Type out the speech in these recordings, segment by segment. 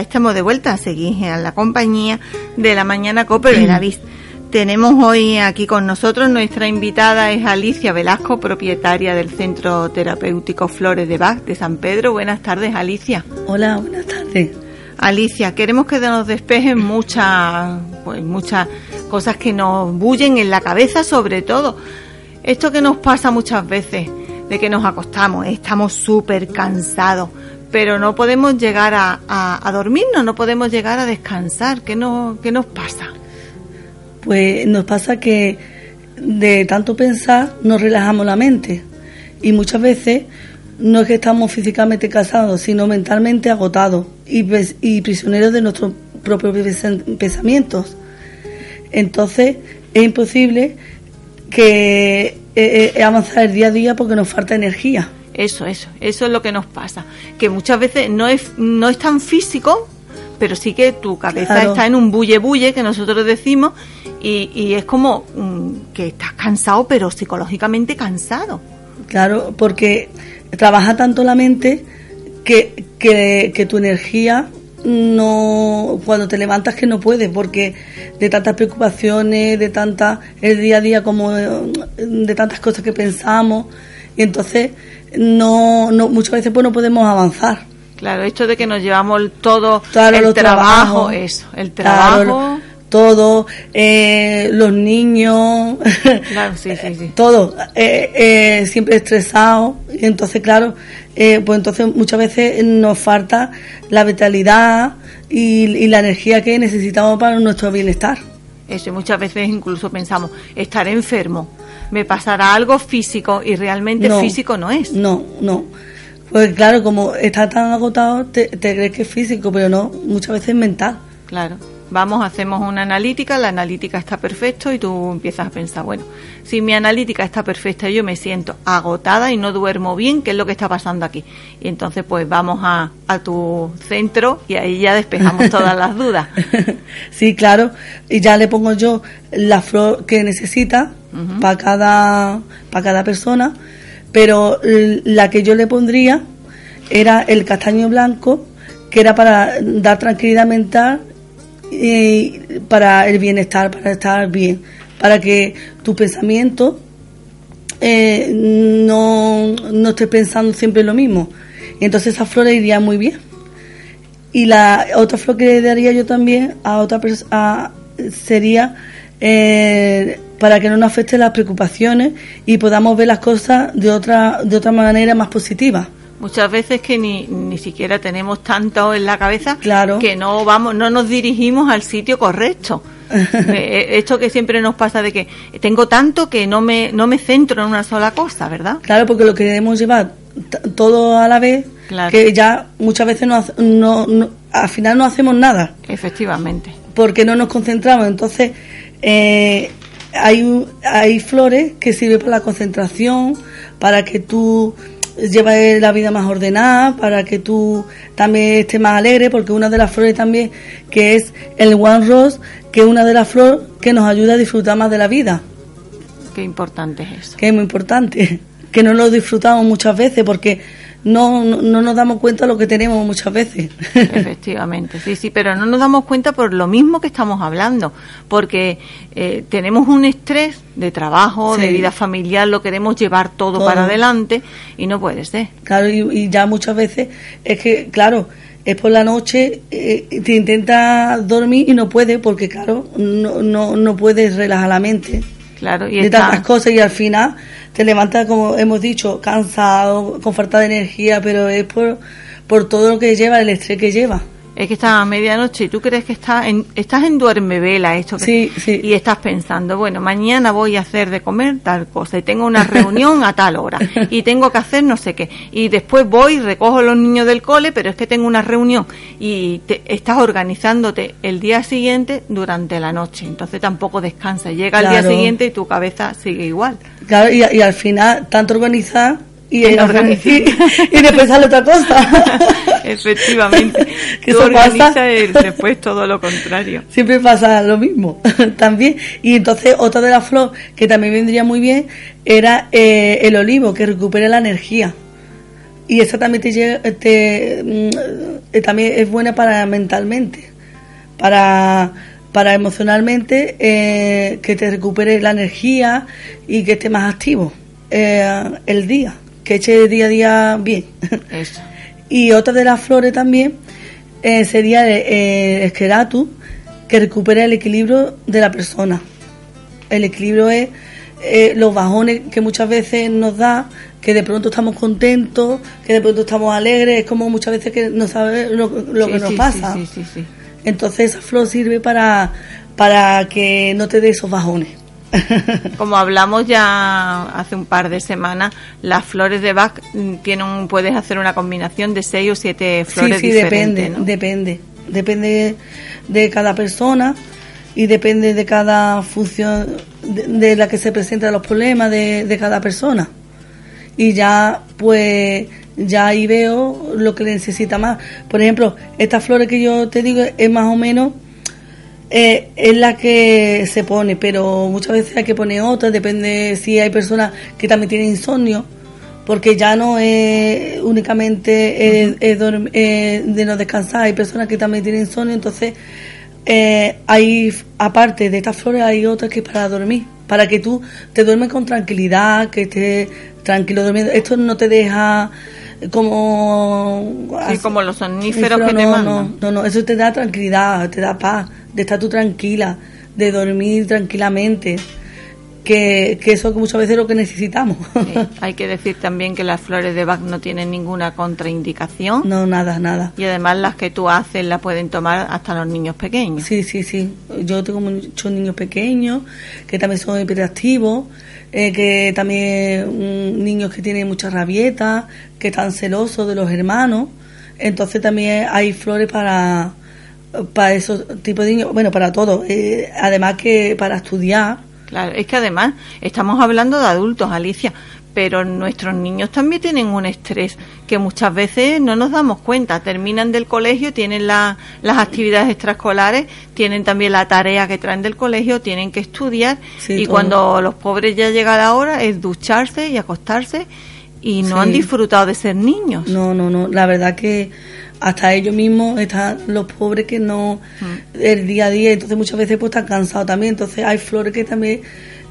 Estamos de vuelta, seguís en la compañía de la Mañana Cope Benavis. Tenemos hoy aquí con nosotros nuestra invitada es Alicia Velasco, propietaria del Centro Terapéutico Flores de Bach de San Pedro. Buenas tardes, Alicia. Hola, buenas tardes. Alicia, queremos que nos despejen muchas, pues muchas cosas que nos bullen en la cabeza, sobre todo esto que nos pasa muchas veces, de que nos acostamos, estamos súper cansados, pero no podemos llegar a, a, dormirnos, no podemos llegar a descansar. ¿Qué, no, ¿Qué nos pasa? Pues nos pasa que de tanto pensar nos relajamos la mente y muchas veces no es que estamos físicamente cansados, sino mentalmente agotados y, prisioneros de nuestros propios pensamientos. Entonces es imposible que eh, eh, avanzar día a día porque nos falta energía. Eso, eso, eso es lo que nos pasa. Que muchas veces no es, no es tan físico, pero sí que tu cabeza está en un bulle bulle que nosotros decimos y, y es como mm, que estás cansado, pero psicológicamente cansado. Claro, porque trabaja tanto la mente que, que, que tu energía no cuando te levantas que no puedes porque de tantas preocupaciones de tanta el día a día como de tantas cosas que pensamos y entonces no, no muchas veces pues no podemos avanzar. Claro, esto de que nos llevamos todo el trabajo, eso, el trabajo. todo, eh, los niños, claro, sí, sí, sí. todo, eh, eh, siempre estresado. Y entonces, claro, pues entonces muchas veces nos falta la vitalidad y, y la energía que necesitamos para nuestro bienestar. Eso, y muchas veces incluso pensamos, estar enfermo me pasará algo físico y realmente físico no es. No, no. Pues claro, como está tan agotado, te, te crees que es físico, pero no, muchas veces es mental. Claro vamos, hacemos una analítica, la analítica está perfecto y tú empiezas a pensar, bueno, si mi analítica está perfecta y yo me siento agotada y no duermo bien, ¿qué es lo que está pasando aquí? Y entonces pues vamos a, a tu centro y ahí ya despejamos todas las dudas. Sí, claro, y ya le pongo yo la flor que necesita para cada, para cada persona, pero la que yo le pondría era el castaño blanco, que era para dar tranquilidad mental para el bienestar, para estar bien, para que tu pensamiento eh, no, no estés pensando siempre lo mismo. Y entonces esa flor iría muy bien. Y la otra flor que le daría yo también a otra persona sería eh, para que no nos afecte las preocupaciones y podamos ver las cosas de otra, de otra manera más positiva. Muchas veces que ni, ni siquiera tenemos tanto en la cabeza claro. que no vamos no nos dirigimos al sitio correcto. Eh, eh, esto que siempre nos pasa de que tengo tanto que no me no me centro en una sola cosa verdad claro porque lo queremos llevar todo a la vez que ya muchas veces no, no, al final no hacemos nada. Efectivamente. Porque no nos concentramos. Entonces eh, hay hay flores que sirven para la concentración para que tú lleva la vida más ordenada, para que tú también estés más alegre, porque una de las flores también, que es el One Rose, que es una de las flores que nos ayuda a disfrutar más de la vida. Qué importante es eso. Que es muy importante, que no lo disfrutamos muchas veces, porque no, no, nos damos cuenta de lo que tenemos muchas veces. Efectivamente, sí, sí, pero no nos damos cuenta por lo mismo que estamos hablando, porque eh, tenemos un estrés de trabajo, de vida familiar, lo queremos llevar todo, para adelante y no puede ser. Claro, y, ya muchas veces es que, claro, es por la noche, eh, te intenta dormir y no puede, porque claro, no, no, no puedes relajar la mente Claro, y de está- tantas cosas y al final te levantas, como hemos dicho, cansado, con falta de energía, pero es por, por todo lo que lleva, el estrés que lleva. Es que está a medianoche y tú crees que estás en, estás en duermevela esto que- Sí, sí. y estás pensando, bueno, mañana voy a hacer de comer tal cosa y tengo una reunión a tal hora y tengo que hacer no sé qué y después voy recojo a los niños del cole, pero es que tengo una reunión y te, estás organizándote el día siguiente durante la noche, entonces tampoco descansas. Llega el día Claro. siguiente y tu cabeza sigue igual. Claro, y, y al final, tanto organizar y, En y, y después sale otra cosa. Efectivamente, Que tú organizas y después todo lo contrario. Siempre pasa lo mismo también. Y entonces otra de las flores que también vendría muy bien era eh, el olivo, que recupera la energía. Y esa también te, te, mm, eh, también es buena para mentalmente, para, para emocionalmente, eh, que te recupere la energía y que esté más activo eh, el día, que eche día a día bien. Eso. Y otra de las flores también eh, sería el, el esqueratus, que recupera el equilibrio de la persona. El equilibrio es eh, los bajones que muchas veces nos da, que de pronto estamos contentos, que de pronto estamos alegres, es como muchas veces que no sabes lo, lo Sí, que nos sí, pasa. Sí. Entonces esa flor sirve para, para que no te dé esos bajones. Como hablamos ya hace un par de semanas, las flores de Bach mm, tienen un- puedes hacer una combinación de seis o siete flores sí, sí, diferentes, depende, ¿no? depende. Depende de cada persona y depende de cada función de, de la que se presentan los problemas de, de cada persona. Y ya, pues, ya ahí veo lo que necesita más. Por ejemplo, estas flores que yo te digo es más o menos eh, es la que se pone, pero muchas veces hay que poner otra, depende si hay personas que también tienen insomnio, porque ya no es únicamente es de no descansar, hay personas que también tienen insomnio, entonces eh, hay, aparte de estas flores, hay otras que es para dormir, para que tú te duermes con tranquilidad, que estés tranquilo durmiendo. Esto no te deja como... Sí, como los somníferos que te no, mandan. No, no, no, eso te da tranquilidad, te da paz, de estar tú tranquila, de dormir tranquilamente, que, que eso muchas veces es lo que necesitamos. Sí, Hay que decir también que las flores de Bach no tienen ninguna contraindicación no, nada, nada. y además las que tú haces las pueden tomar hasta los niños pequeños. Sí, sí, sí. Yo tengo muchos niños pequeños que también son hiperactivos, eh, que también mm, niños que tienen mucha rabieta, que están celosos de los hermanos. Entonces también hay flores para para esos tipos de niños, bueno, para todos. Eh, además que para estudiar, Claro, es que además estamos hablando de adultos, Alicia, pero nuestros niños también tienen un estrés que muchas veces no nos damos cuenta. Terminan del colegio, tienen la- las actividades extraescolares, tienen también la tarea que traen del colegio, tienen que estudiar Sí, y todo. cuando los pobres ya llega la hora es ducharse y acostarse y no Sí. han disfrutado de ser niños. No, no, no. La verdad que hasta ellos mismos están los pobres que no el día a día, entonces muchas veces pues están cansados también. Entonces hay flores que también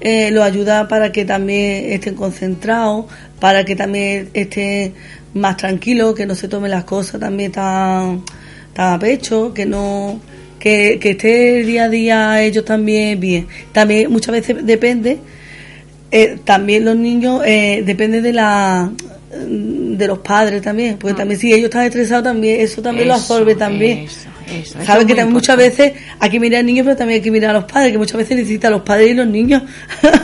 eh, los ayuda para que también estén concentrados, para que también estén más tranquilos, que no se tomen las cosas también tan, tan a pecho, que no que, que esté el día a día ellos también bien. También muchas veces depende eh, también los niños eh, depende de la de los padres también porque también si ellos están estresados también eso también lo absorbe también eso, sabes es que también muchas veces hay que mirar al niño pero también hay que mirar a los padres que muchas veces necesitan los padres y los niños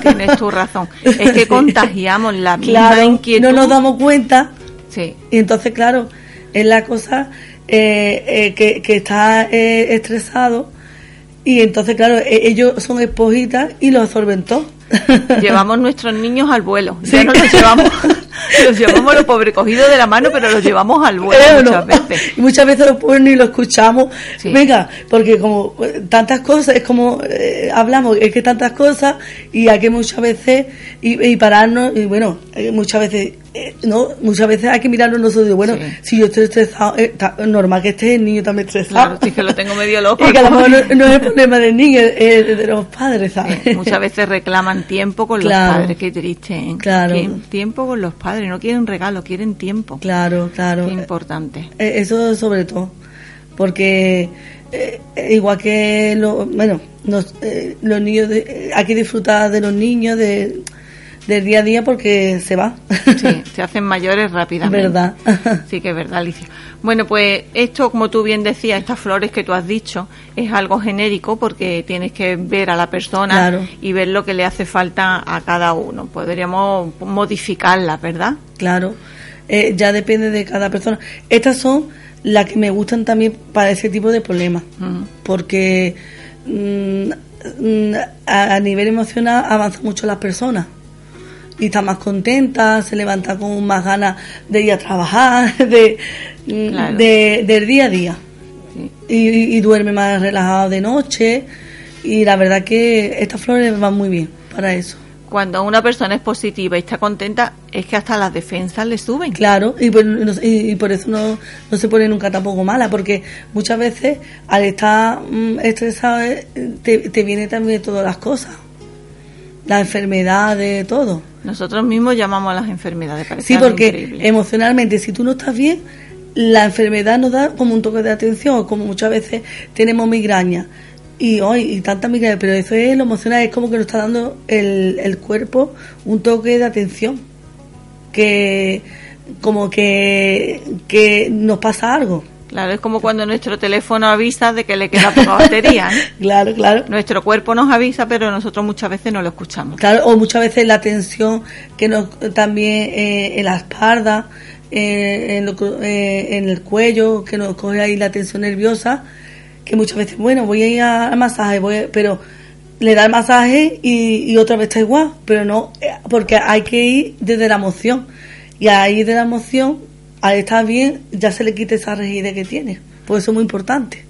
Tienes tu razón. Es que Sí. contagiamos la misma claro inquietud. no nos damos cuenta Sí. y entonces claro es la cosa eh, eh, que, que está eh, estresado y entonces claro e- ellos son esponjitas y lo absorben todo Llevamos nuestros niños al vuelo. Sí. Ya no los llevamos, los llevamos los pobres cogidos de la mano, pero los llevamos al vuelo Eh, muchas no. veces. Y muchas veces lo ponen y lo escuchamos. Sí. Venga, porque como eh, tantas cosas, es como eh, hablamos, es que tantas cosas y hay que muchas veces y, y pararnos, y bueno, muchas veces eh, no, muchas veces hay que mirarlo nosotros. Bueno, Sí. si yo estoy estresado, eh, ta- normal que esté el niño también estresado. Claro, sí que lo tengo medio loco. Y que a lo mejor no, no es el problema del niño, es de los padres, ¿sabes? Muchas veces reclaman tiempo con Claro. los padres, qué triste. ¿eh? Claro. Quieren tiempo con los padres, no quieren regalo, quieren tiempo. Claro, claro. Qué importante. Eh, Eso sobre todo, porque eh, eh, igual que lo, bueno, nos- eh, los niños, de- eh, hay que disfrutar de los niños de, del día a día porque se va. Sí, se hacen mayores rápidamente. Verdad. Sí que es verdad, Alicia. Bueno, pues esto, como tú bien decías, estas flores que tú has dicho, es algo genérico porque tienes que ver a la persona Claro. y ver lo que le hace falta a cada uno. Podríamos modificarlas, ¿verdad? Claro, eh, ya depende de cada persona. Estas son las que me gustan también para ese tipo de problemas, Mm. porque mm, mm, a, a nivel emocional avanzan mucho las personas y están más contentas, se levantan con más ganas de ir a trabajar, de, mm, Claro. de- del día a día. Sí. Y, y duerme más relajado de noche y la verdad que estas flores van muy bien para eso. Cuando una persona es positiva y está contenta, es que hasta las defensas le suben. Claro, y por, y- y por eso no, no se pone nunca tampoco mala, porque muchas veces al estar mm, estresado eh, te, te viene también todas las cosas, las enfermedades, todo. Nosotros mismos llamamos a las enfermedades. Sí, porque increíble. emocionalmente, si tú no estás bien, la enfermedad nos da como un toque de atención, como muchas veces tenemos migraña. Y hoy, y tanta migraña, pero eso es lo emocional, es como que nos está dando el, el cuerpo un toque de atención. Que, como que, que nos pasa algo. Claro, es como cuando nuestro teléfono avisa de que le queda poca batería. ¿eh? Claro, claro. Nuestro cuerpo nos avisa, pero nosotros muchas veces no lo escuchamos. Claro, o muchas veces la tensión que nos también eh, en la espalda, eh, en, lo eh, en el cuello, que nos coge ahí la tensión nerviosa, que muchas veces, bueno, voy a ir al masaje, voy a- pero le da el masaje y, y otra vez está igual, pero no, porque hay que ir desde la emoción. Y ahí de la emoción, al estar bien, ya se le quita esa rigidez que tiene. Por eso es muy importante.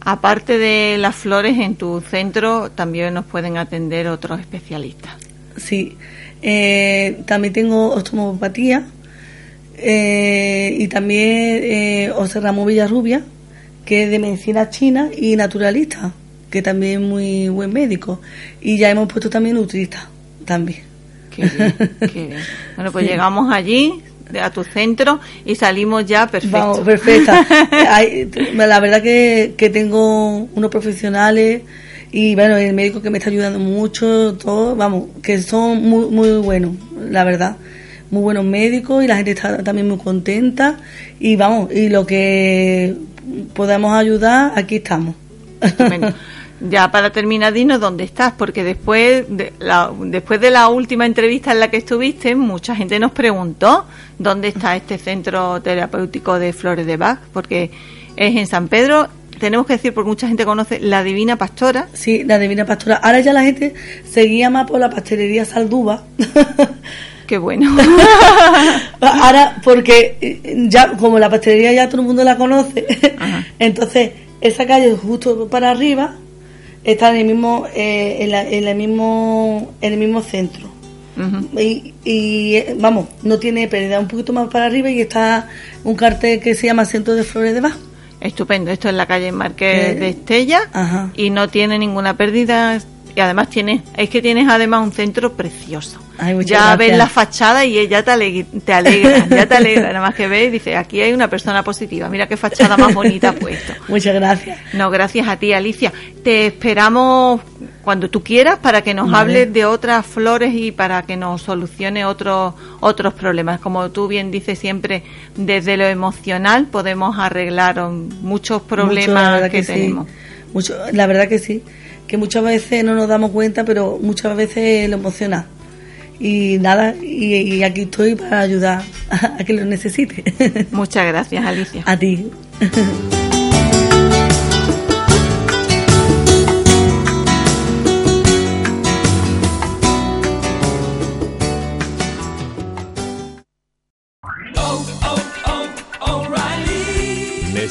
Aparte de las flores, en tu centro también nos pueden atender otros especialistas. Sí, eh, también tengo ostomopatía eh, y también eh, José Ramón Villarrubia, que es de medicina china y naturalista, que también es muy buen médico. Y ya hemos puesto también nutrista, también. Qué bien, qué bien. Bueno, pues Sí. llegamos allí, a tu centro, y salimos ya perfecto. Vamos, perfecta. Hay- la verdad que, que tengo unos profesionales y bueno, el médico que me está ayudando mucho, todo, vamos, que son muy, muy buenos, la verdad. Muy buenos médicos y la gente está también muy contenta y vamos, y lo que podamos ayudar, aquí estamos. Estupendo. Ya para terminar, dinos dónde estás, porque después de la, después de la última entrevista en la que estuviste, mucha gente nos preguntó dónde está este centro terapéutico de Flores de Bach, porque es en San Pedro. Tenemos que decir, porque mucha gente conoce la Divina Pastora. Sí, la Divina Pastora. Ahora ya la gente se guía más por la pastelería Salduba. Qué bueno. Ahora, porque eh, ya, como la pastelería ya todo el mundo la conoce, Ajá. entonces esa calle justo para arriba está en el mismo, eh, en, la- en el mismo, en el mismo centro. Y, y, eh, vamos, no tiene pérdida, un poquito más para arriba y está un cartel que se llama Centro de Flores de Bach. Estupendo. Esto es la calle Marqués Eh, de Estella ajá. y no tiene ninguna pérdida. Y además tienes, es que tienes además un centro precioso. Ay, ya gracias. ves la fachada y ella te alegra, te alegra, ya te alegra. Nada más que ves y dice, aquí hay una persona positiva. Mira qué fachada más bonita ha puesto. Muchas gracias. No, gracias a ti, Alicia. Te esperamos cuando tú quieras para que nos Vale. hables de otras flores y para que nos solucione otros otros problemas. Como tú bien dices siempre, desde lo emocional podemos arreglar muchos problemas que, tenemos. Mucho, la verdad que sí. Que muchas veces no nos damos cuenta, pero muchas veces lo emociona. Y nada, y, y aquí estoy para ayudar a, a que lo necesite. Muchas gracias, Alicia. a ti.